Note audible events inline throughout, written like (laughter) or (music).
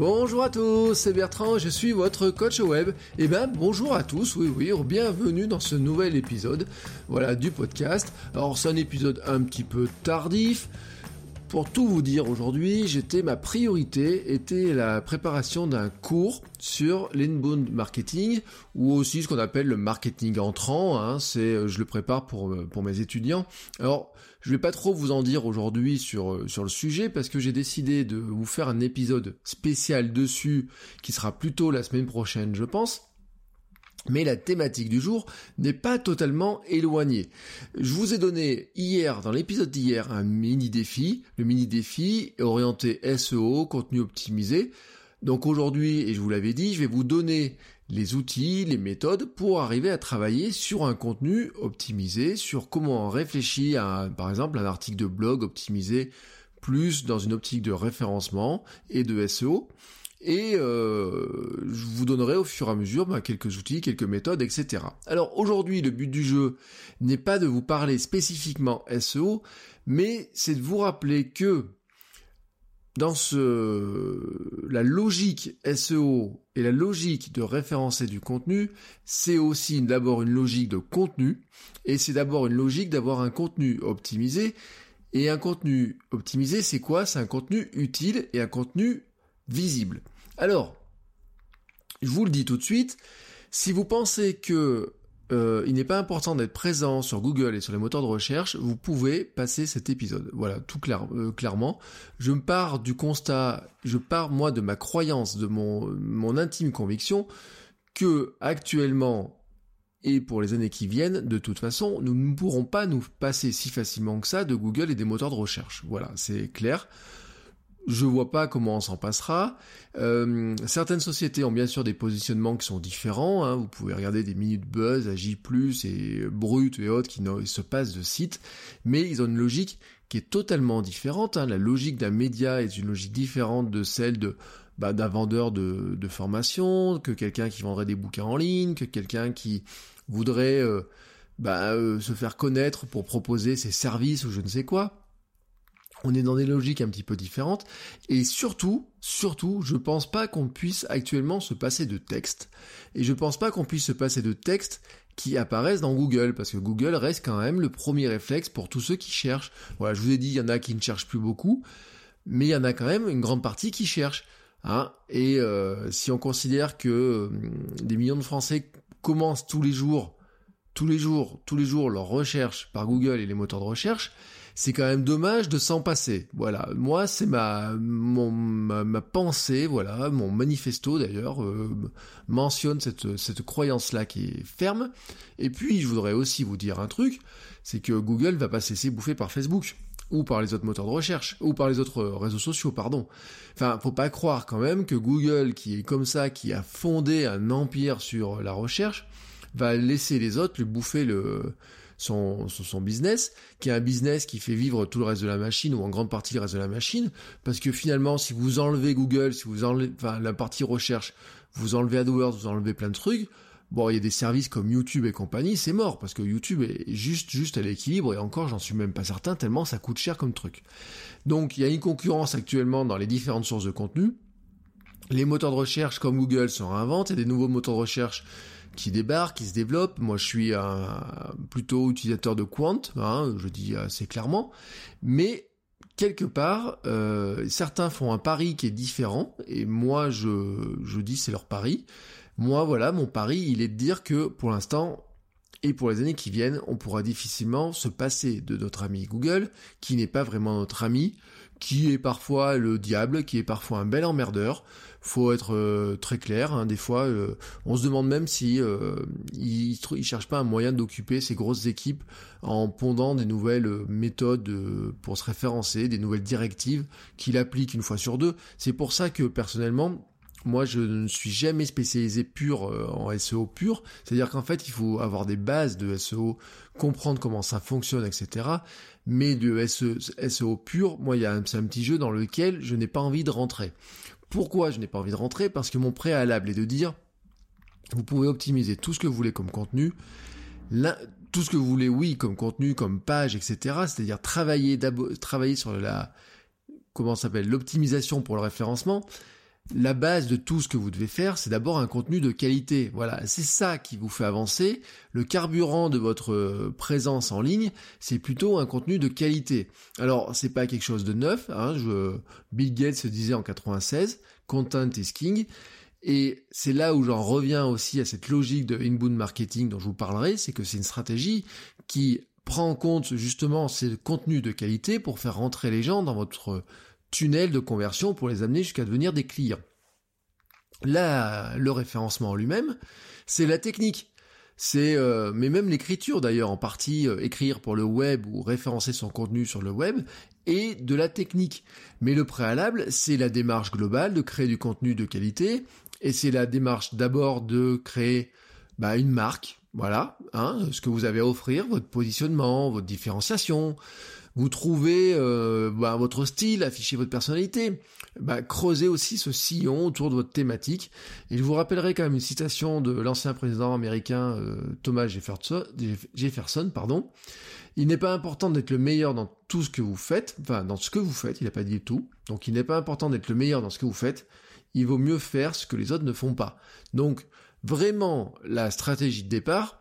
Bonjour à tous, c'est Bertrand, je suis votre coach web. Et ben bonjour à tous, oui oui, bienvenue dans ce nouvel épisode voilà, du podcast. Alors c'est un épisode un petit peu tardif. Pour tout vous dire aujourd'hui, j'étais ma priorité était la préparation d'un cours sur l'inbound marketing ou aussi ce qu'on appelle le marketing entrant. Hein, c'est je le prépare pour pour mes étudiants. Alors je vais pas trop vous en dire aujourd'hui sur sur le sujet parce que j'ai décidé de vous faire un épisode spécial dessus qui sera plutôt la semaine prochaine, je pense. Mais la thématique du jour n'est pas totalement éloignée. Je vous ai donné hier, dans l'épisode d'hier, un mini défi. Le mini défi orienté SEO, contenu optimisé. Donc aujourd'hui, et je vous l'avais dit, je vais vous donner les outils, les méthodes pour arriver à travailler sur un contenu optimisé, sur comment réfléchir à, par exemple, un article de blog optimisé plus dans une optique de référencement et de SEO. Et euh, je vous donnerai au fur et à mesure bah, quelques outils, quelques méthodes, etc. Alors aujourd'hui, le but du jeu n'est pas de vous parler spécifiquement SEO, mais c'est de vous rappeler que dans ce, la logique SEO et la logique de référencer du contenu, c'est aussi d'abord une logique de contenu, et c'est d'abord une logique d'avoir un contenu optimisé. Et un contenu optimisé, c'est quoi? C'est un contenu utile et un contenu visible. Alors, je vous le dis tout de suite, si vous pensez que euh, il n'est pas important d'être présent sur Google et sur les moteurs de recherche, vous pouvez passer cet épisode. Voilà, tout euh, clairement. Je me pars du constat, je pars moi de ma croyance, de mon, mon intime conviction que actuellement et pour les années qui viennent, de toute façon, nous ne pourrons pas nous passer si facilement que ça de Google et des moteurs de recherche. Voilà, c'est clair. Je vois pas comment on s'en passera. Euh, certaines sociétés ont bien sûr des positionnements qui sont différents. Hein. Vous pouvez regarder des minutes buzz, J+, et Brut et autres qui se passent de sites, mais ils ont une logique qui est totalement différente. Hein. La logique d'un média est une logique différente de celle de bah, d'un vendeur de, de, formation, que quelqu'un qui vendrait des bouquins en ligne, que quelqu'un qui voudrait euh, bah, euh, se faire connaître pour proposer ses services ou je ne sais quoi. On est dans des logiques un petit peu différentes. Et surtout, surtout, je pense pas qu'on puisse actuellement se passer de texte. Et je pense pas qu'on puisse se passer de texte qui apparaissent dans Google, parce que Google reste quand même le premier réflexe pour tous ceux qui cherchent. Voilà, je vous ai dit, il y en a qui ne cherchent plus beaucoup, mais il y en a quand même une grande partie qui cherchent. Hein et euh, si on considère que euh, des millions de Français commencent tous les jours, tous les jours, tous les jours leur recherche par Google et les moteurs de recherche, c'est quand même dommage de s'en passer. Voilà, moi c'est ma, mon, pensée, voilà, mon manifesto d'ailleurs euh, mentionne cette, cette croyance-là qui est ferme. Et puis je voudrais aussi vous dire un truc, c'est que Google va pas cesser bouffer par Facebook ou par les autres moteurs de recherche, ou par les autres réseaux sociaux, pardon. Enfin, faut pas croire quand même que Google, qui est comme ça, qui a fondé un empire sur la recherche, va laisser les autres lui bouffer le, son, son, business, qui est un business qui fait vivre tout le reste de la machine ou en grande partie le reste de la machine, parce que finalement, si vous enlevez Google, si vous enlevez, enfin, la partie recherche, vous enlevez AdWords, vous enlevez plein de trucs, bon, il y a des services comme YouTube et compagnie, c'est mort, parce que YouTube est juste, juste à l'équilibre, et encore, j'en suis même pas certain, tellement ça coûte cher comme truc. Donc, il y a une concurrence actuellement dans les différentes sources de contenu. Les moteurs de recherche comme Google se réinventent, il y a des nouveaux moteurs de recherche qui débarque, qui se développe. Moi, je suis un, plutôt utilisateur de Quant, hein, je dis assez clairement. Mais quelque part, euh, certains font un pari qui est différent, et moi, je, je dis c'est leur pari. Moi, voilà, mon pari, il est de dire que pour l'instant, et pour les années qui viennent, on pourra difficilement se passer de notre ami Google, qui n'est pas vraiment notre ami, qui est parfois le diable, qui est parfois un bel emmerdeur, faut être euh, très clair. Hein. Des fois, euh, on se demande même si euh, ils, cherchent pas un moyen d'occuper ces grosses équipes en pondant des nouvelles méthodes pour se référencer, des nouvelles directives qu'il applique une fois sur deux. C'est pour ça que personnellement, moi, je ne suis jamais spécialisé pur en SEO pur. C'est-à-dire qu'en fait, il faut avoir des bases de SEO, comprendre comment ça fonctionne, etc. Mais de SEO pur, moi, il y a un petit jeu dans lequel je n'ai pas envie de rentrer. Pourquoi je n'ai pas envie de rentrer Parce que mon préalable est de dire, vous pouvez optimiser tout ce que vous voulez comme contenu, tout ce que vous voulez, oui, comme contenu, comme page, etc. C'est-à-dire travailler, travailler sur la, comment s'appelle, l'optimisation pour le référencement la base de tout ce que vous devez faire, c'est d'abord un contenu de qualité. Voilà, c'est ça qui vous fait avancer. Le carburant de votre euh, présence en ligne, c'est plutôt un contenu de qualité. Alors, c'est pas quelque chose de neuf. Hein, Bill Gates se disait en 96, content is king. Et c'est là où j'en reviens aussi à cette logique de inbound marketing dont je vous parlerai, c'est que c'est une stratégie qui prend en compte justement ces contenus de qualité pour faire rentrer les gens dans votre tunnel de conversion pour les amener jusqu'à devenir des clients. Là, le référencement en lui-même, c'est la technique. C'est, euh, mais même l'écriture d'ailleurs, en partie euh, écrire pour le web ou référencer son contenu sur le web, et de la technique. Mais le préalable, c'est la démarche globale de créer du contenu de qualité, et c'est la démarche d'abord de créer bah, une marque, voilà, hein, ce que vous avez à offrir, votre positionnement, votre différenciation, vous trouvez euh, bah, votre style, affichez votre personnalité, bah, creusez aussi ce sillon autour de votre thématique. Et je vous rappellerai quand même une citation de l'ancien président américain euh, Thomas Jefferson, pardon. Il n'est pas important d'être le meilleur dans tout ce que vous faites, enfin dans ce que vous faites, il n'a pas dit tout, donc il n'est pas important d'être le meilleur dans ce que vous faites, il vaut mieux faire ce que les autres ne font pas. Donc vraiment, la stratégie de départ,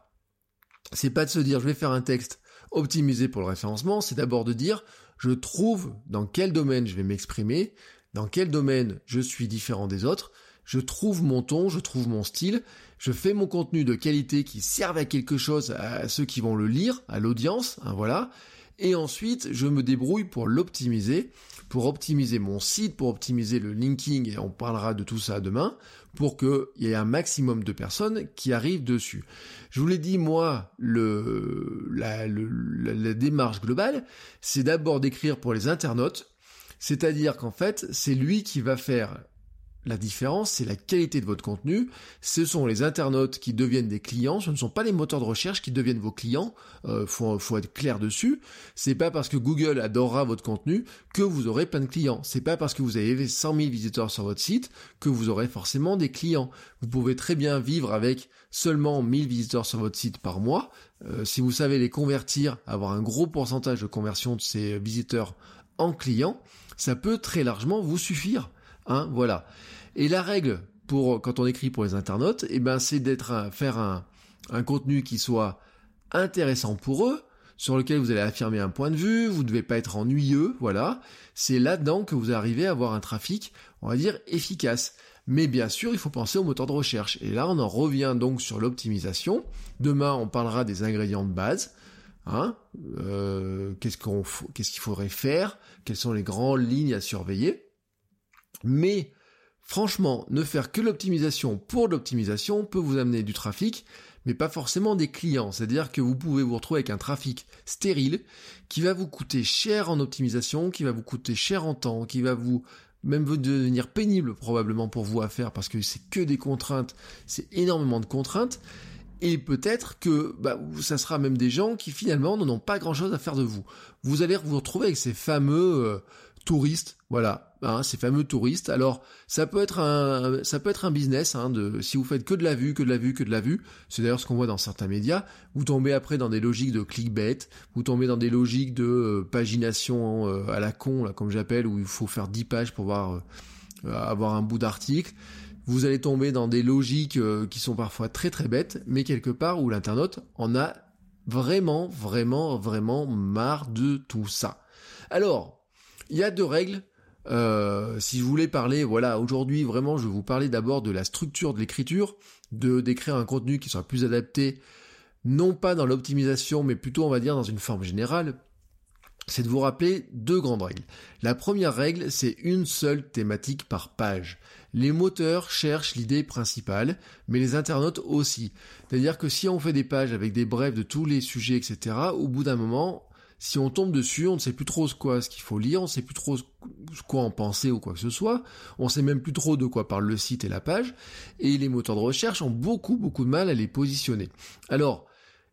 c'est pas de se dire je vais faire un texte Optimiser pour le référencement, c'est d'abord de dire je trouve dans quel domaine je vais m'exprimer, dans quel domaine je suis différent des autres, je trouve mon ton, je trouve mon style, je fais mon contenu de qualité qui serve à quelque chose à ceux qui vont le lire, à l'audience, hein, voilà, et ensuite je me débrouille pour l'optimiser, pour optimiser mon site, pour optimiser le linking, et on parlera de tout ça demain, pour qu'il y ait un maximum de personnes qui arrivent dessus. Je vous l'ai dit, moi, le, la, la démarche globale, c'est d'abord d'écrire pour les internautes, c'est-à-dire qu'en fait, c'est lui qui va faire la différence, c'est la qualité de votre contenu. Ce sont les internautes qui deviennent des clients. Ce ne sont pas les moteurs de recherche qui deviennent vos clients. Euh, faut, être clair dessus. C'est pas parce que Google adorera votre contenu que vous aurez plein de clients. C'est pas parce que vous avez 100 000 visiteurs sur votre site que vous aurez forcément des clients. Vous pouvez très bien vivre avec seulement 1000 visiteurs sur votre site par mois. Euh, si vous savez les convertir, avoir un gros pourcentage de conversion de ces visiteurs en clients, ça peut très largement vous suffire. Hein, voilà. Et la règle pour quand on écrit pour les internautes, eh ben c'est d'être faire un, un contenu qui soit intéressant pour eux, sur lequel vous allez affirmer un point de vue, vous ne devez pas être ennuyeux, voilà. C'est là-dedans que vous arrivez à avoir un trafic, on va dire, efficace. Mais bien sûr, il faut penser au moteur de recherche. Et là, on en revient donc sur l'optimisation. Demain, on parlera des ingrédients de base. Hein euh, qu'est-ce qu'on qu'est-ce qu'il faudrait faire? Quelles sont les grandes lignes à surveiller? Mais franchement, ne faire que l'optimisation pour l'optimisation peut vous amener du trafic, mais pas forcément des clients. C'est-à-dire que vous pouvez vous retrouver avec un trafic stérile qui va vous coûter cher en optimisation, qui va vous coûter cher en temps, qui va vous même devenir pénible probablement pour vous à faire parce que c'est que des contraintes, c'est énormément de contraintes. Et peut-être que bah, ça sera même des gens qui finalement n'en ont pas grand-chose à faire de vous. Vous allez vous retrouver avec ces fameux euh, touristes, voilà, hein, ces fameux touristes. Alors, ça peut être un, ça peut être un business, hein, de, si vous faites que de la vue, que de la vue, que de la vue. C'est d'ailleurs ce qu'on voit dans certains médias. Vous tombez après dans des logiques de clickbait, vous tombez dans des logiques de euh, pagination euh, à la con, là, comme j'appelle, où il faut faire 10 pages pour voir, euh, avoir un bout d'article. Vous allez tomber dans des logiques qui sont parfois très très bêtes, mais quelque part où l'internaute en a vraiment, vraiment, vraiment marre de tout ça. Alors, il y a deux règles. Euh, si je voulais parler, voilà, aujourd'hui vraiment, je vais vous parler d'abord de la structure de l'écriture, de d'écrire un contenu qui soit plus adapté, non pas dans l'optimisation, mais plutôt, on va dire, dans une forme générale. c'est de vous rappeler deux grandes règles. La première règle, c'est une seule thématique par page. Les moteurs cherchent l'idée principale, mais les internautes aussi. C'est-à-dire que si on fait des pages avec des brèves de tous les sujets, etc., au bout d'un moment, si on tombe dessus, on ne sait plus trop ce qu'il faut lire, on ne sait plus trop quoi en penser ou quoi que ce soit, on ne sait même plus trop de quoi parle le site et la page, et les moteurs de recherche ont beaucoup beaucoup de mal à les positionner. Alors,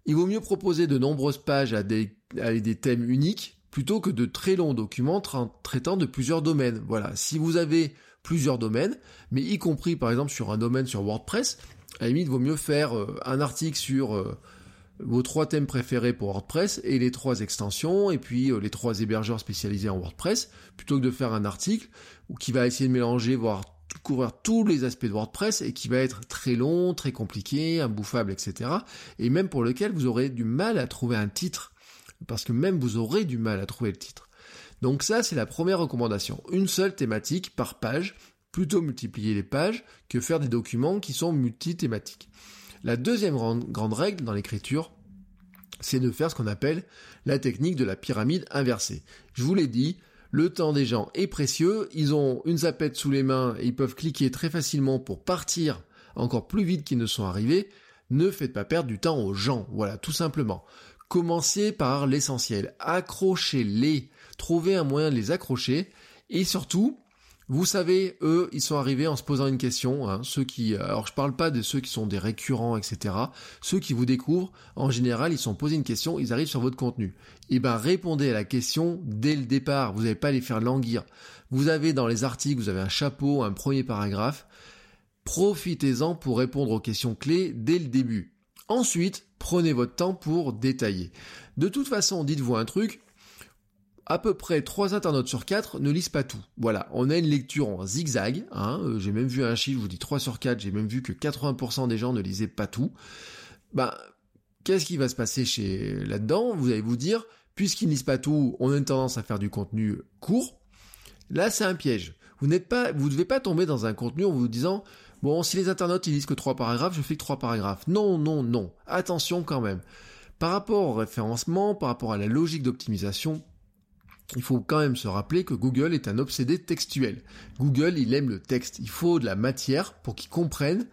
il vaut mieux proposer de nombreuses pages à des, à des thèmes uniques plutôt que de très longs documents traitant de plusieurs domaines. Voilà, si vous avez plusieurs domaines, mais y compris par exemple sur un domaine sur WordPress, à la limite, il vaut mieux faire euh, un article sur euh, vos trois thèmes préférés pour WordPress et les trois extensions et puis euh, les trois hébergeurs spécialisés en WordPress, plutôt que de faire un article qui va essayer de mélanger, voire couvrir tous les aspects de WordPress et qui va être très long, très compliqué, imbouffable, etc. Et même pour lequel vous aurez du mal à trouver un titre parce que même vous aurez du mal à trouver le titre. Donc ça, c'est la première recommandation. Une seule thématique par page, plutôt multiplier les pages que faire des documents qui sont multi-thématiques. La deuxième grande règle dans l'écriture, c'est de faire ce qu'on appelle la technique de la pyramide inversée. Je vous l'ai dit, le temps des gens est précieux, ils ont une zapette sous les mains et ils peuvent cliquer très facilement pour partir encore plus vite qu'ils ne sont arrivés. Ne faites pas perdre du temps aux gens, voilà, tout simplement. Commencez par l'essentiel. Accrochez-les. Trouvez un moyen de les accrocher. Et surtout, vous savez, eux, ils sont arrivés en se posant une question. Hein, ceux qui, alors je parle pas de ceux qui sont des récurrents, etc. Ceux qui vous découvrent, en général, ils sont posés une question, ils arrivent sur votre contenu. Et eh ben, répondez à la question dès le départ. Vous n'allez pas les faire languir. Vous avez dans les articles, vous avez un chapeau, un premier paragraphe. Profitez-en pour répondre aux questions clés dès le début. Ensuite, prenez votre temps pour détailler. De toute façon, dites-vous un truc, à peu près 3 internautes sur 4 ne lisent pas tout. Voilà, on a une lecture en zigzag, hein, euh, j'ai même vu un chiffre, je vous dis 3 sur 4, j'ai même vu que 80% des gens ne lisaient pas tout. Ben, qu'est-ce qui va se passer là-dedans? Vous allez vous dire, puisqu'ils ne lisent pas tout, on a une tendance à faire du contenu court. Là, c'est un piège. Vous n'êtes pas, vous ne devez pas tomber dans un contenu en vous disant, Bon, si les internautes ils lisent que trois paragraphes, je fais que trois paragraphes. Non, non, non. Attention quand même. Par rapport au référencement, par rapport à la logique d'optimisation, il faut quand même se rappeler que Google est un obsédé textuel. Google, il aime le texte. Il faut de la matière pour qu'il comprenne,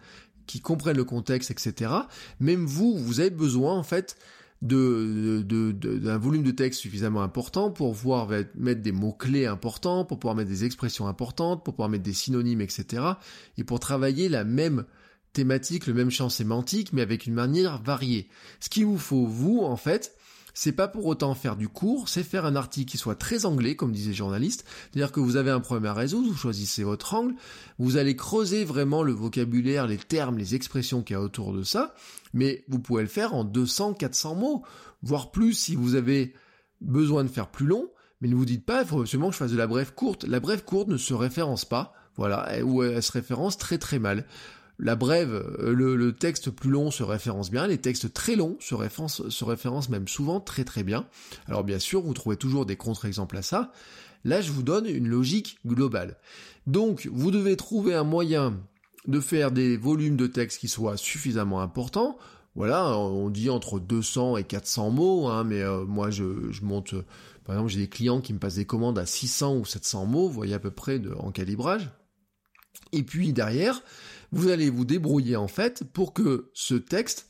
qu'il comprenne le contexte, etc. Même vous, vous avez besoin, en fait, de, d'un volume de texte suffisamment important pour pouvoir mettre des mots-clés importants, pour pouvoir mettre des expressions importantes, pour pouvoir mettre des synonymes, etc. Et pour travailler la même thématique, le même champ sémantique, mais avec une manière variée. Ce qu'il vous faut, vous, en fait, c'est pas pour autant faire du cours, c'est faire un article qui soit très anglais, comme disait le journaliste. C'est-à-dire que vous avez un problème à résoudre, vous choisissez votre angle, vous allez creuser vraiment le vocabulaire, les termes, les expressions qu'il y a autour de ça, mais vous pouvez le faire en 200, 400 mots, voire plus si vous avez besoin de faire plus long, mais ne vous dites pas, il faut absolument que je fasse de la brève courte. La brève courte ne se référence pas, voilà, ou elle se référence très très mal la brève, euh, le, texte plus long se référence bien, les textes très longs se référencent, se référencent même souvent très très bien. Alors bien sûr, vous trouvez toujours des contre-exemples à ça. Là, je vous donne une logique globale. Donc, vous devez trouver un moyen de faire des volumes de texte qui soient suffisamment importants. Voilà, on dit entre 200 et 400 mots, hein, mais euh, moi je, monte, par exemple j'ai des clients qui me passent des commandes à 600 ou 700 mots, vous voyez à peu près en calibrage. Et puis derrière, vous allez vous débrouiller en fait pour que ce texte,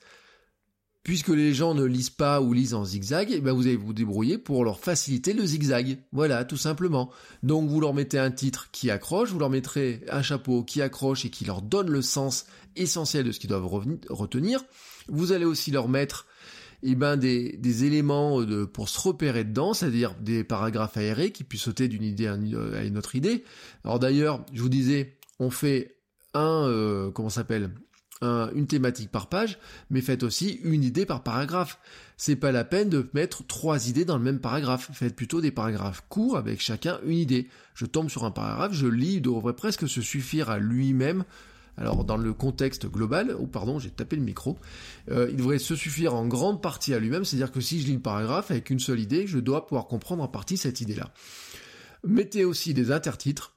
puisque les gens ne lisent pas ou lisent en zigzag, eh ben vous allez vous débrouiller pour leur faciliter le zigzag. Voilà, tout simplement. Donc vous leur mettez un titre qui accroche, vous leur mettrez un chapeau qui accroche et qui leur donne le sens essentiel de ce qu'ils doivent retenir. Vous allez aussi leur mettre eh ben des, éléments de, pour se repérer dedans, c'est-à-dire des paragraphes aérés qui puissent sauter d'une idée à une autre idée. Alors d'ailleurs, je vous disais, on fait un euh, comment s'appelle? Une thématique par page, mais faites aussi une idée par paragraphe. C'est pas la peine de mettre trois idées dans le même paragraphe. Faites plutôt des paragraphes courts avec chacun une idée. Je tombe sur un paragraphe, je lis, il devrait presque se suffire à lui-même. Alors dans le contexte global, oh pardon, j'ai tapé le micro, euh, il devrait se suffire en grande partie à lui-même, c'est-à-dire que si je lis le paragraphe avec une seule idée, je dois pouvoir comprendre en partie cette idée-là. Mettez aussi des intertitres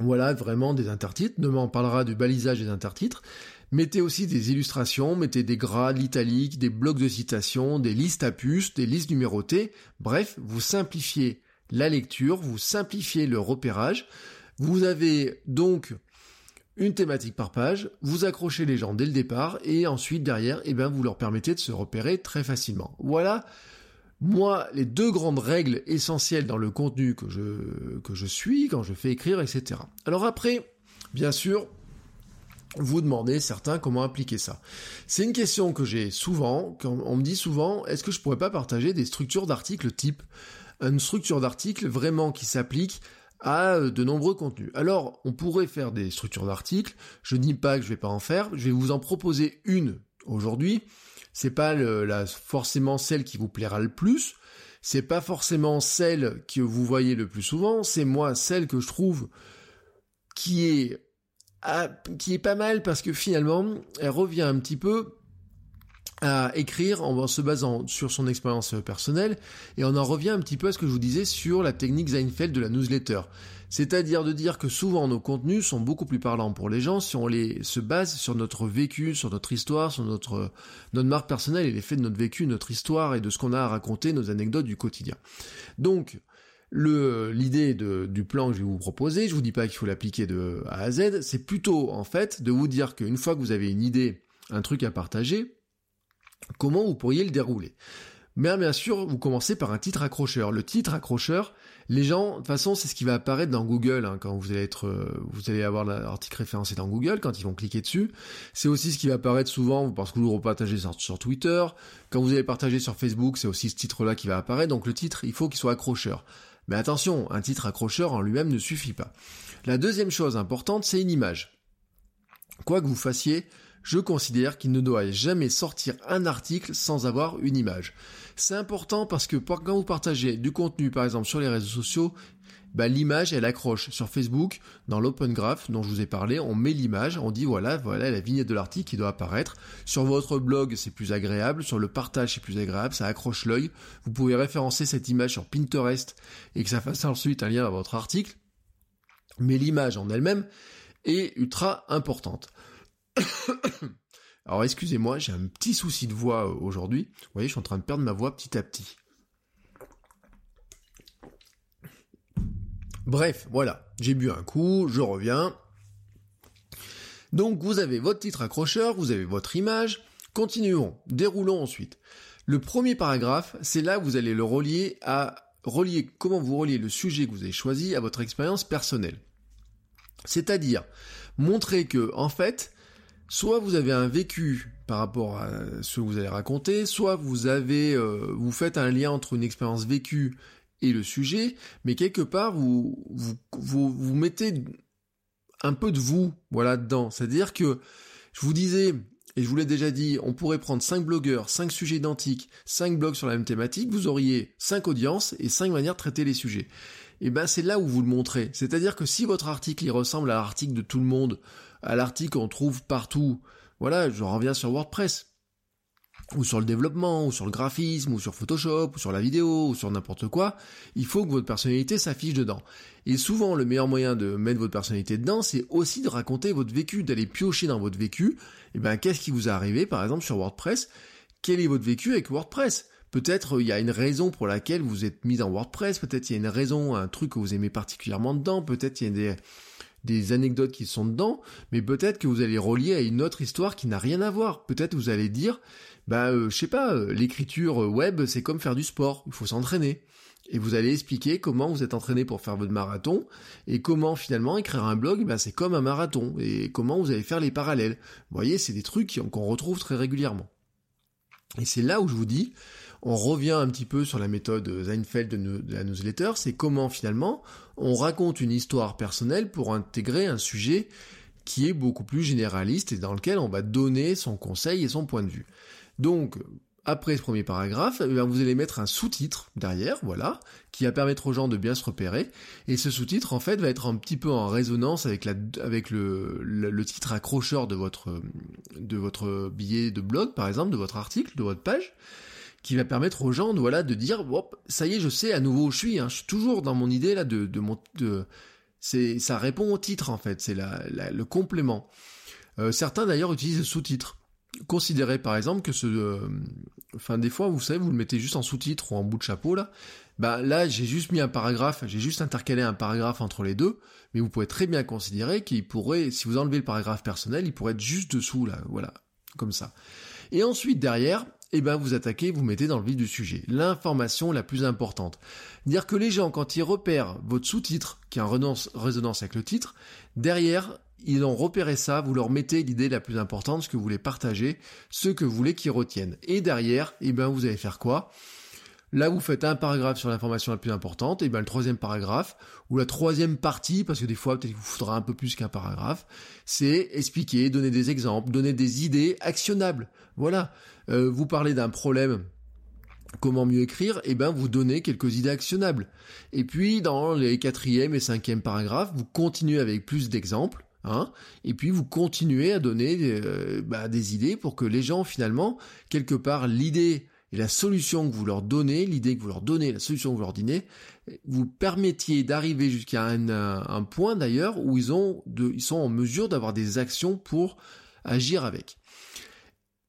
Voilà, vraiment des intertitres. Demain, on parlera du balisage des intertitres. Mettez aussi des illustrations, mettez des grades, l'italique, des blocs de citation, des listes à puces, des listes numérotées. Bref, vous simplifiez la lecture, vous simplifiez le repérage. Vous avez donc une thématique par page, vous accrochez les gens dès le départ et ensuite derrière, eh ben, vous leur permettez de se repérer très facilement. Voilà, moi, les deux grandes règles essentielles dans le contenu que je, suis, quand je fais écrire, etc. Alors après, bien sûr, vous demandez certains comment appliquer ça. C'est une question que j'ai souvent, on me dit souvent, est-ce que je pourrais pas partager des structures d'articles type une structure d'article vraiment qui s'applique à euh, de nombreux contenus. Alors, on pourrait faire des structures d'articles, je ne dis pas que je vais pas en faire, je vais vous en proposer une aujourd'hui. C'est pas forcément celle qui vous plaira le plus, c'est pas forcément celle que vous voyez le plus souvent, c'est moi celle que je trouve qui est qui est pas mal parce que finalement elle revient un petit peu à écrire en se basant sur son expérience personnelle et on en revient un petit peu à ce que je vous disais sur la technique Seinfeld de la newsletter. C'est-à-dire de dire que souvent nos contenus sont beaucoup plus parlants pour les gens si on les se base sur notre vécu, sur notre histoire, sur notre, marque personnelle et l'effet de notre vécu, notre histoire et de ce qu'on a à raconter, nos anecdotes du quotidien. Donc, l'idée du plan que je vais vous proposer, je vous dis pas qu'il faut l'appliquer de A à Z, c'est plutôt, en fait, de vous dire qu'une fois que vous avez une idée, un truc à partager, comment vous pourriez le dérouler. Mais bien sûr, vous commencez par un titre accrocheur. Le titre accrocheur, les gens, de toute façon, c'est ce qui va apparaître dans Google hein, quand vous allez être, euh, vous allez avoir l'article référencé dans Google quand ils vont cliquer dessus. C'est aussi ce qui va apparaître souvent parce que vous le repartagez sur, sur Twitter. Quand vous allez partager sur Facebook, c'est aussi ce titre-là qui va apparaître. Donc le titre, il faut qu'il soit accrocheur. Mais attention, un titre accrocheur en lui-même ne suffit pas. La deuxième chose importante, c'est une image. Quoi que vous fassiez, je considère qu'il ne doit jamais sortir un article sans avoir une image. C'est important parce que quand vous partagez du contenu, par exemple sur les réseaux sociaux, bah, l'image elle accroche. Sur Facebook dans l'open graph dont je vous ai parlé on met l'image on dit voilà voilà la vignette de l'article qui doit apparaître. Sur votre blog c'est plus agréable. Sur le partage c'est plus agréable. Ça accroche l'œil. Vous pouvez référencer cette image sur Pinterest et que ça fasse ensuite un lien à votre article. Mais l'image en elle-même est ultra importante (coughs) Alors excusez-moi, j'ai un petit souci de voix euh, aujourd'hui. Vous voyez, je suis en train de perdre ma voix petit à petit. Bref, voilà, j'ai bu un coup, je reviens. Donc vous avez votre titre accrocheur, vous avez votre image. Continuons, déroulons ensuite. Le premier paragraphe, c'est là où vous allez le relier à relier comment vous reliez le sujet que vous avez choisi à votre expérience personnelle. C'est-à-dire montrer que en fait, soit vous avez un vécu par rapport à ce que vous allez raconter, soit vous avez, euh, vous faites un lien entre une expérience vécue et le sujet, mais quelque part vous vous, vous, mettez un peu de vous, voilà, dedans. C'est-à-dire que je vous disais, et je vous l'ai déjà dit, on pourrait prendre cinq blogueurs, cinq sujets identiques, cinq blogs sur la même thématique, vous auriez cinq audiences et cinq manières de traiter les sujets. Et ben c'est là où vous le montrez. C'est-à-dire que si votre article il ressemble à l'article de tout le monde, à l'article qu'on trouve partout. Voilà, je reviens sur WordPress. Ou sur le développement, ou sur le graphisme, ou sur Photoshop, ou sur la vidéo, ou sur n'importe quoi, il faut que votre personnalité s'affiche dedans. Et souvent, le meilleur moyen de mettre votre personnalité dedans, c'est aussi de raconter votre vécu, d'aller piocher dans votre vécu. Et eh ben, qu'est-ce qui vous est arrivé, par exemple, sur WordPress? Quel est votre vécu avec WordPress? Peut-être il y a une raison pour laquelle vous êtes mis dans WordPress, peut-être il y a une raison, un truc que vous aimez particulièrement dedans, peut-être il y a des, des anecdotes qui sont dedans, mais peut-être que vous allez relier à une autre histoire qui n'a rien à voir. Peut-être vous allez dire, bah euh, je sais pas, euh, l'écriture web c'est comme faire du sport, il faut s'entraîner. Et vous allez expliquer comment vous êtes entraîné pour faire votre marathon et comment finalement écrire un blog, bah, c'est comme un marathon et comment vous allez faire les parallèles. Vous voyez, c'est des trucs qu'on retrouve très régulièrement. Et c'est là où je vous dis, on revient un petit peu sur la méthode Seinfeld de, la newsletter, c'est comment finalement on raconte une histoire personnelle pour intégrer un sujet qui est beaucoup plus généraliste et dans lequel on va donner son conseil et son point de vue. Donc, après ce premier paragraphe, eh vous allez mettre un sous-titre derrière, voilà, qui va permettre aux gens de bien se repérer. Et ce sous-titre, en fait, va être un petit peu en résonance avec, le, titre accrocheur de votre, de votre billet de blog, par exemple, de votre article, de votre page qui va permettre aux gens de, voilà, de dire, ça y est, je sais à nouveau où je suis, hein. je suis toujours dans mon idée là de, de, mon, de, C'est, ça répond au titre en fait, c'est la, le complément. Euh, certains d'ailleurs utilisent le sous-titre. Considérez par exemple que ce, euh, enfin des fois vous savez vous le mettez juste en sous-titre ou en bout de chapeau là. Bah là j'ai juste mis un paragraphe, j'ai juste intercalé un paragraphe entre les deux, mais vous pouvez très bien considérer qu'il pourrait, si vous enlevez le paragraphe personnel, il pourrait être juste dessous là, voilà, comme ça. Et ensuite derrière, eh ben vous attaquez, vous mettez dans le vif du sujet. L'information la plus importante. Dire que les gens, quand ils repèrent votre sous-titre, qui est en résonance avec le titre, derrière, ils ont repéré ça, vous leur mettez l'idée la plus importante, ce que vous voulez partager, ce que vous voulez qu'ils retiennent. Et derrière, eh ben vous allez faire quoi? Là, vous faites un paragraphe sur l'information la plus importante, et bien le troisième paragraphe, ou la troisième partie, parce que des fois, peut-être qu'il vous faudra un peu plus qu'un paragraphe, c'est expliquer, donner des exemples, donner des idées actionnables. Voilà. Euh, vous parlez d'un problème, comment mieux écrire, et ben vous donnez quelques idées actionnables. Et puis, dans les quatrième et cinquième paragraphes, vous continuez avec plus d'exemples, Hein et puis vous continuez à donner euh, bah, des idées pour que les gens finalement, quelque part, l'idée et la solution que vous leur donnez, l'idée que vous leur donnez, la solution que vous leur donnez, vous permettiez d'arriver jusqu'à un, point d'ailleurs où ils, ont de, ils sont en mesure d'avoir des actions pour agir avec.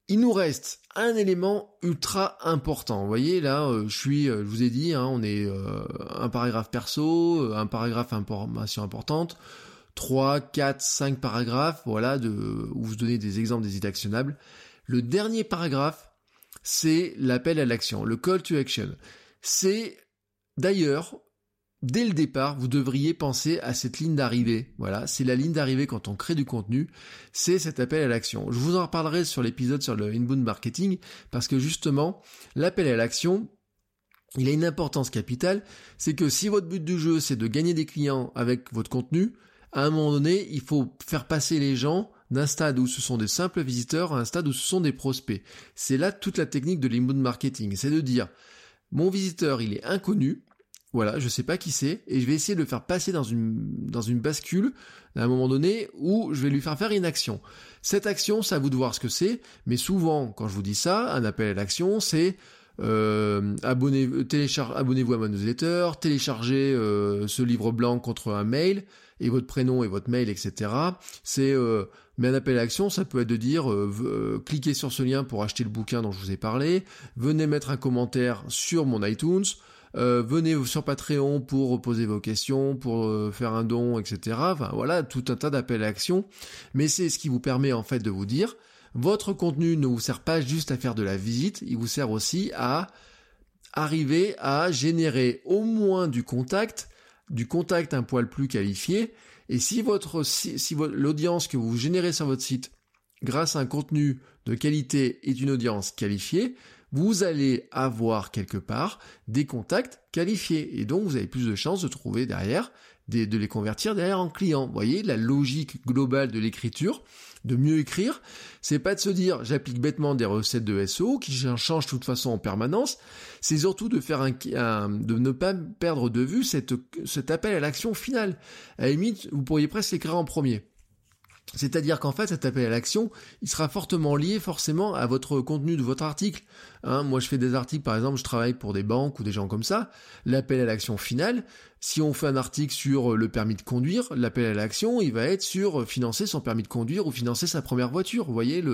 Il nous reste un élément ultra important. Vous voyez là, euh, je suis, euh, je vous ai dit, hein, on est euh, un paragraphe perso, un paragraphe information importante, 3, 4, 5 paragraphes, voilà, de, où vous donnez des exemples des idées actionnables. Le dernier paragraphe, c'est l'appel à l'action, le call to action. C'est d'ailleurs dès le départ, vous devriez penser à cette ligne d'arrivée. Voilà, c'est la ligne d'arrivée quand on crée du contenu, c'est cet appel à l'action. Je vous en reparlerai sur l'épisode sur le inbound marketing parce que justement, l'appel à l'action, il a une importance capitale, c'est que si votre but du jeu c'est de gagner des clients avec votre contenu, à un moment donné, il faut faire passer les gens d'un stade où ce sont des simples visiteurs à un stade où ce sont des prospects. C'est là toute la technique de l'inbound marketing, c'est de dire mon visiteur, il est inconnu, voilà, je sais pas qui c'est, et je vais essayer de le faire passer dans une, dans une bascule, à un moment donné, où je vais lui faire faire une action. Cette action, c'est à vous de voir ce que c'est, mais souvent, quand je vous dis ça, un appel à l'action, c'est euh, abonnez, abonnez-vous à ma newsletter, téléchargez euh, ce livre blanc contre un mail, et votre prénom et votre mail, etc. C'est euh, mais un appel à l'action, ça peut être de dire euh, euh, cliquez sur ce lien pour acheter le bouquin dont je vous ai parlé, venez mettre un commentaire sur mon iTunes, venez sur Patreon pour poser vos questions, pour faire un don, etc. Voilà, tout un tas d'appels à l'action. Mais c'est ce qui vous permet en fait de vous dire, votre contenu ne vous sert pas juste à faire de la visite, il vous sert aussi à arriver à générer au moins du contact du contact un poil plus qualifié. Et si votre, si, l'audience que vous générez sur votre site, grâce à un contenu de qualité est une audience qualifiée, vous allez avoir quelque part des contacts qualifiés. Et donc, vous avez plus de chances de trouver derrière, de les convertir derrière en clients. Vous voyez, la logique globale de l'écriture, de mieux écrire, c'est pas de se dire j'applique bêtement des recettes de SEO qui changent de toute façon en permanence, c'est surtout de faire un, de ne pas perdre de vue cette, cet appel à l'action finale. À limite, vous pourriez presque l'écrire en premier. C'est-à-dire qu'en fait, cet appel à l'action, il sera fortement lié forcément à votre contenu de votre article. Hein, moi, je fais des articles, par exemple, je travaille pour des banques ou des gens comme ça. L'appel à l'action final, si on fait un article sur le permis de conduire, l'appel à l'action, il va être sur financer son permis de conduire ou financer sa première voiture. Vous voyez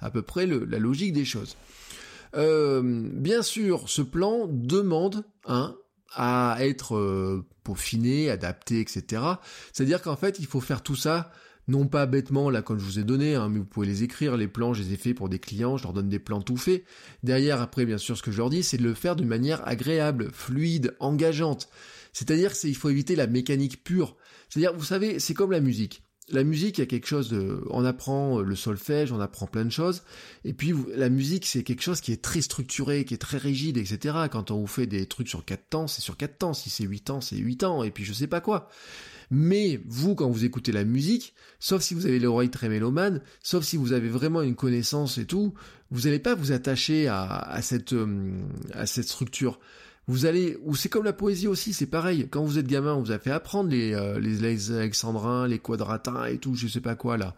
à peu près la logique des choses. Euh, bien sûr, ce plan demande hein, à être euh, peaufiné, adapté, etc. C'est-à-dire qu'en fait, il faut faire tout ça non pas bêtement là comme je vous ai donné, hein, mais vous pouvez les écrire, les plans, je les ai faits pour des clients, je leur donne des plans tout faits. Derrière, après, bien sûr, ce que je leur dis, c'est de le faire d'une manière agréable, fluide, engageante. C'est-à-dire qu'il faut éviter la mécanique pure. C'est-à-dire, vous savez, c'est comme la musique. La musique, il y a quelque chose de... On apprend le solfège, on apprend plein de choses. Et puis, la musique, c'est quelque chose qui est très structuré, qui est très rigide, etc. Quand on vous fait des trucs sur quatre temps, c'est sur quatre temps. Si c'est huit ans, c'est huit ans. Et puis, je sais pas quoi. Mais vous, quand vous écoutez la musique, sauf si vous avez l'oreille très mélomane, sauf si vous avez vraiment une connaissance et tout, vous n'allez pas vous attacher à, euh, à cette structure. Vous allez, ou c'est comme la poésie aussi, c'est pareil. Quand vous êtes gamin, on vous a fait apprendre les, euh, les, alexandrins, les quadratins et tout, je sais pas quoi là.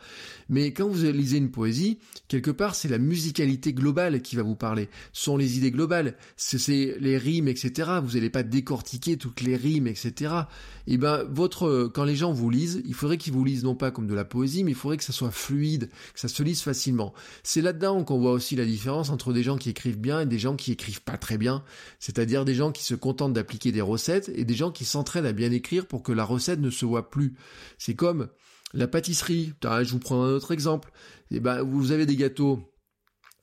Mais quand vous lisez une poésie, quelque part, c'est la musicalité globale qui va vous parler. Ce sont les idées globales, c'est les rimes, etc. Vous n'allez pas décortiquer toutes les rimes, etc. Et eh ben, votre, quand les gens vous lisent, il faudrait qu'ils vous lisent non pas comme de la poésie, mais il faudrait que ça soit fluide, que ça se lise facilement. C'est là-dedans qu'on voit aussi la différence entre des gens qui écrivent bien et des gens qui écrivent pas très bien. C'est-à-dire des gens qui se contentent d'appliquer des recettes et des gens qui s'entraînent à bien écrire pour que la recette ne se voit plus. C'est comme la pâtisserie. Je vous prends un autre exemple. Eh ben, vous avez des gâteaux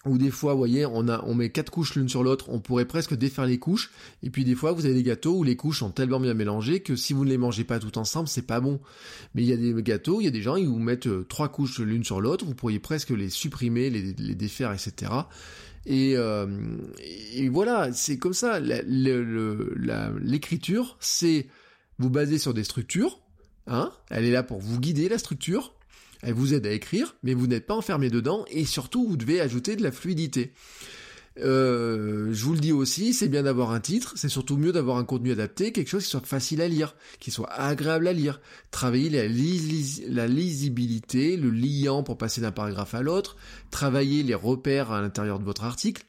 où des fois, vous voyez, on a, on met quatre couches l'une sur l'autre, on pourrait presque défaire les couches. Et puis des fois, vous avez des gâteaux où les couches sont tellement bien mélangées que si vous ne les mangez pas tout ensemble, c'est pas bon. Mais il y a des gâteaux, il y a des gens, ils vous mettent euh, trois couches l'une sur l'autre, vous pourriez presque les supprimer, les défaire, etc. Euh, et, voilà, c'est comme ça. L'écriture, c'est vous baser sur des structures. Hein Elle est là pour vous guider la structure. Elle vous aide à écrire, mais vous n'êtes pas enfermé dedans. Et surtout, vous devez ajouter de la fluidité. Euh, je vous le dis aussi, c'est bien d'avoir un titre, c'est surtout mieux d'avoir un contenu adapté, quelque chose qui soit facile à lire, qui soit agréable à lire. Travailler la, la lisibilité, le liant pour passer d'un paragraphe à l'autre, travailler les repères à l'intérieur de votre article.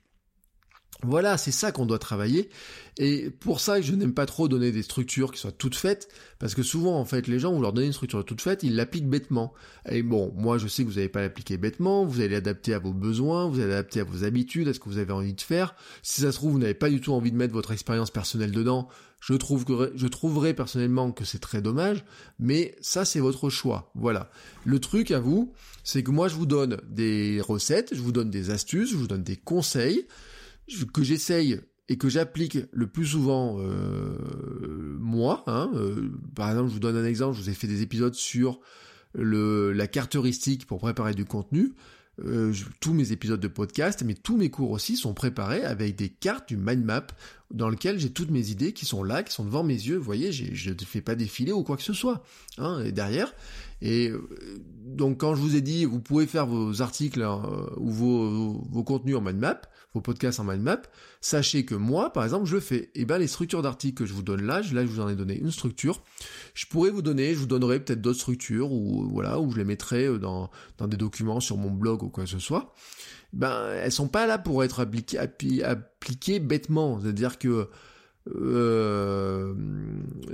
Voilà, c'est ça qu'on doit travailler. Et pour ça, je n'aime pas trop donner des structures qui soient toutes faites, parce que souvent, en fait, les gens, vous leur donnez une structure toute faite, ils l'appliquent bêtement. Et bon, moi, je sais que vous n'allez pas l'appliquer bêtement, vous allez l'adapter à vos besoins, vous allez l'adapter à vos habitudes, à ce que vous avez envie de faire. Si ça se trouve, vous n'avez pas du tout envie de mettre votre expérience personnelle dedans, je trouve que, je trouverais personnellement que c'est très dommage, mais ça, c'est votre choix. Voilà. Le truc à vous, c'est que moi, je vous donne des recettes, je vous donne des astuces, je vous donne des conseils, que j'essaye et que j'applique le plus souvent euh, moi. Hein, euh, par exemple, je vous donne un exemple, je vous ai fait des épisodes sur le, la carte heuristique pour préparer du contenu. Euh, tous mes épisodes de podcast, mais tous mes cours aussi sont préparés avec des cartes du mind map dans lequel j'ai toutes mes idées qui sont là, qui sont devant mes yeux. Vous voyez, je ne fais pas défiler ou quoi que ce soit. Hein, derrière, et euh, donc quand je vous ai dit, vous pouvez faire vos articles hein, ou vos, vos, contenus en mind map, vos podcasts en mind map, sachez que moi, par exemple, je fais. Et eh ben les structures d'articles que je vous donne là, là je vous en ai donné une structure. Je pourrais vous donner, je vous donnerai peut-être d'autres structures ou voilà, où je les mettrai euh, dans, des documents sur mon blog ou quoi que ce soit. Ben elles sont pas là pour être appliquées, appliquées bêtement. C'est-à-dire que euh,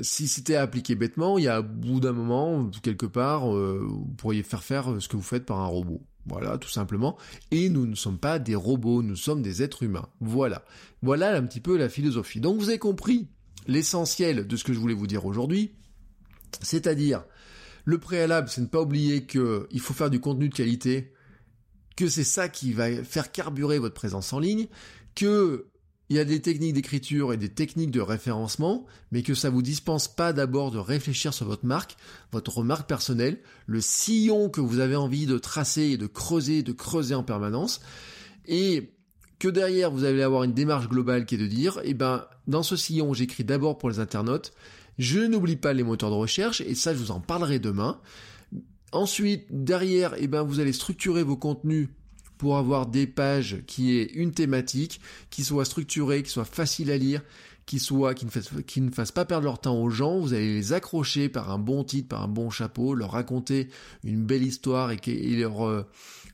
si c'était appliqué bêtement, il y a au bout d'un moment, quelque part, euh, vous pourriez faire faire ce que vous faites par un robot. Voilà, tout simplement. Et nous ne sommes pas des robots, nous sommes des êtres humains. Voilà. Voilà un petit peu la philosophie. Donc vous avez compris l'essentiel de ce que je voulais vous dire aujourd'hui. C'est-à-dire, le préalable, c'est ne pas oublier qu'il faut faire du contenu de qualité, que c'est ça qui va faire carburer votre présence en ligne, que il y a des techniques d'écriture et des techniques de référencement, mais que ça vous dispense pas d'abord de réfléchir sur votre marque, votre marque personnelle, le sillon que vous avez envie de tracer et de creuser, de creuser en permanence, et que derrière vous allez avoir une démarche globale qui est de dire, eh ben, dans ce sillon, j'écris d'abord pour les internautes, je n'oublie pas les moteurs de recherche, et ça, je vous en parlerai demain. Ensuite, derrière, eh ben, vous allez structurer vos contenus pour avoir des pages qui aient une thématique, qui soit structurée, qui soit facile à lire, qui soit qui ne, fasse, qui ne pas perdre leur temps aux gens. Vous allez les accrocher par un bon titre, par un bon chapeau, leur raconter une belle histoire et, et leur euh,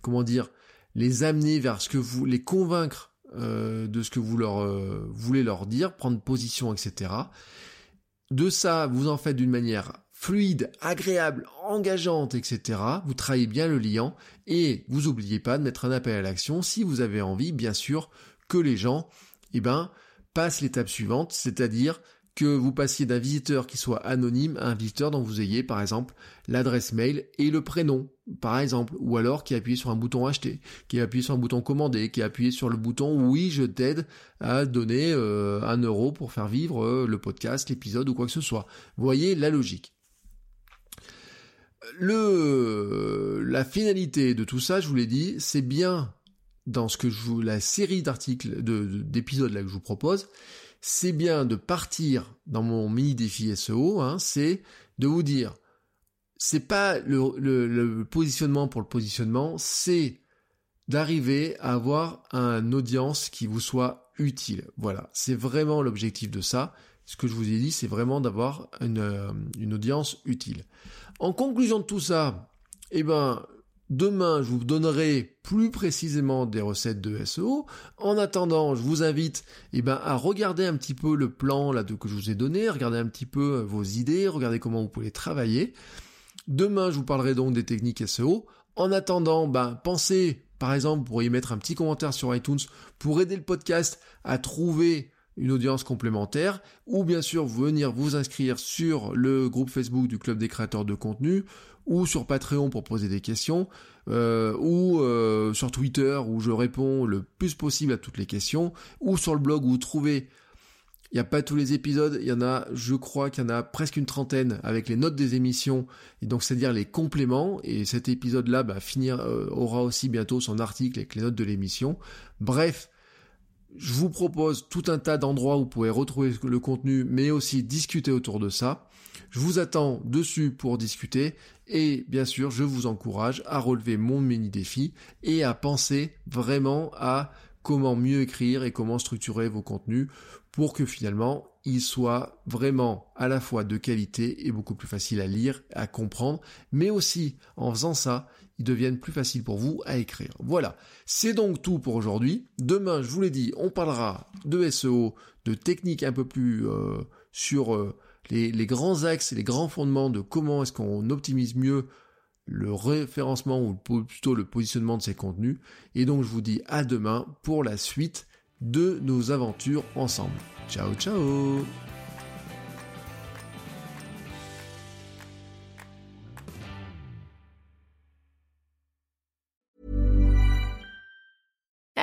comment dire les amener vers ce que vous les convaincre euh, de ce que vous leur euh, voulez leur dire, prendre position, etc. De ça, vous en faites d'une manière fluide, agréable, engageante, etc. Vous travaillez bien le liant et vous oubliez pas de mettre un appel à l'action si vous avez envie, bien sûr, que les gens, eh ben, passent l'étape suivante, c'est-à-dire que vous passiez d'un visiteur qui soit anonyme à un visiteur dont vous ayez par exemple l'adresse mail et le prénom, par exemple, ou alors qui appuie sur un bouton acheter, qui appuie sur un bouton commander, qui appuie sur le bouton oui je t'aide à donner euh, un euro pour faire vivre euh, le podcast, l'épisode ou quoi que ce soit. Voyez la logique le, la finalité de tout ça, je vous l'ai dit, c'est bien dans ce que je vous, la série d'articles, d'épisodes là que je vous propose, c'est bien de partir dans mon mini défi SEO, hein, c'est de vous dire, c'est pas le, le, positionnement pour le positionnement, c'est d'arriver à avoir un audience qui vous soit utile. Voilà, c'est vraiment l'objectif de ça. Ce que je vous ai dit, c'est vraiment d'avoir une, euh, une, audience utile. En conclusion de tout ça, eh ben, Demain, je vous donnerai plus précisément des recettes de SEO. En attendant, je vous invite eh ben, à regarder un petit peu le plan là, de, que je vous ai donné, regarder un petit peu euh, vos idées, regarder comment vous pouvez travailler. Demain, je vous parlerai donc des techniques SEO. En attendant, ben, pensez, par exemple, vous pourriez mettre un petit commentaire sur iTunes pour aider le podcast à trouver une audience complémentaire, ou bien sûr venir vous inscrire sur le groupe Facebook du Club des créateurs de contenu, ou sur Patreon pour poser des questions, euh, ou euh, sur Twitter où je réponds le plus possible à toutes les questions, ou sur le blog où vous trouvez il n'y a pas tous les épisodes, il y en a, je crois qu'il y en a presque une trentaine avec les notes des émissions, et donc c'est-à-dire les compléments, et cet épisode-là bah, finir, euh, aura aussi bientôt son article avec les notes de l'émission. Bref, je vous propose tout un tas d'endroits où vous pouvez retrouver le contenu, mais aussi discuter autour de ça. Je vous attends dessus pour discuter et bien sûr, je vous encourage à relever mon mini défi et à penser vraiment à comment mieux écrire et comment structurer vos contenus pour que finalement ils soient vraiment à la fois de qualité et beaucoup plus faciles à lire, à comprendre, mais aussi en faisant ça, deviennent plus faciles pour vous à écrire. Voilà, c'est donc tout pour aujourd'hui. Demain, je vous l'ai dit, on parlera de SEO, de techniques un peu plus euh, sur euh, les, grands axes et les grands fondements de comment est-ce qu'on optimise mieux le référencement ou plutôt le positionnement de ces contenus. Et donc je vous dis à demain pour la suite de nos aventures ensemble. Ciao ciao